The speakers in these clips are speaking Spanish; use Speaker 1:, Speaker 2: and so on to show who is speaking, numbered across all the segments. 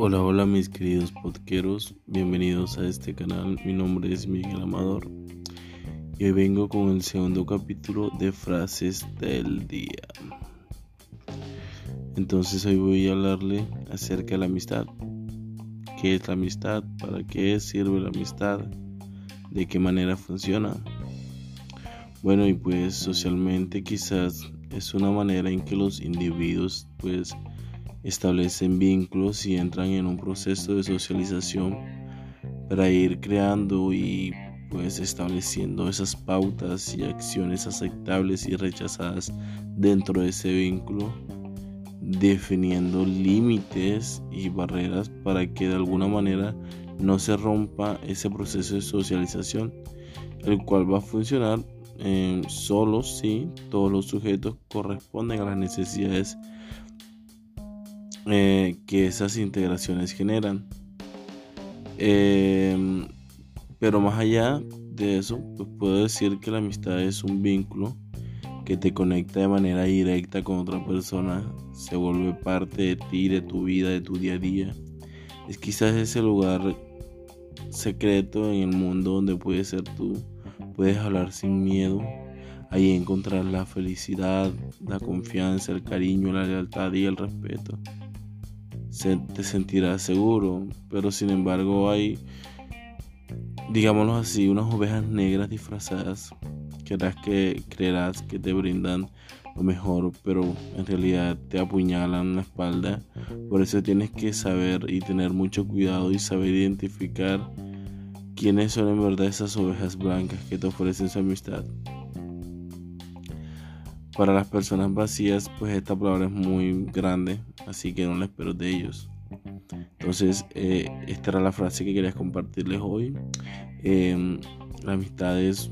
Speaker 1: Hola, hola mis queridos podqueros, bienvenidos a este canal, mi nombre es Miguel Amador y hoy vengo con el segundo capítulo de frases del día. Entonces hoy voy a hablarle acerca de la amistad. ¿Qué es la amistad? ¿Para qué sirve la amistad? ¿De qué manera funciona? Bueno, y pues socialmente quizás es una manera en que los individuos pues establecen vínculos y entran en un proceso de socialización para ir creando y pues estableciendo esas pautas y acciones aceptables y rechazadas dentro de ese vínculo, definiendo límites y barreras para que de alguna manera no se rompa ese proceso de socialización, el cual va a funcionar eh, solo si todos los sujetos corresponden a las necesidades eh, que esas integraciones generan. Em, pero más allá de eso, pues puedo decir que la amistad es un vínculo que te conecta de manera directa con otra persona, se vuelve parte de ti, de tu vida, de tu día a día. Es quizás ese lugar secreto en el mundo donde puedes ser tú, puedes hablar sin miedo, ahí encontrar la felicidad, la confianza, el cariño, la lealtad y el respeto te sentirás seguro, pero sin embargo hay, digámoslo así, unas ovejas negras disfrazadas creerás que creerás que te brindan lo mejor, pero en realidad te apuñalan la espalda. Por eso tienes que saber y tener mucho cuidado y saber identificar quiénes son en verdad esas ovejas blancas que te ofrecen su amistad. Para las personas vacías, pues esta palabra es muy grande, así que no la espero de ellos. Entonces, eh, esta era la frase que quería compartirles hoy. Em, la amistad es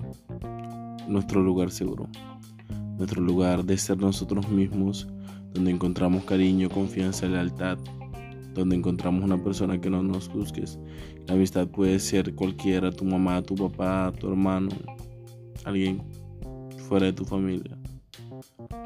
Speaker 1: nuestro lugar seguro, nuestro lugar de ser nosotros mismos, donde encontramos cariño, confianza, lealtad, donde encontramos una persona que no nos juzgues. La amistad puede ser cualquiera, tu mamá, tu papá, tu hermano, alguien fuera de tu familia. Thank you.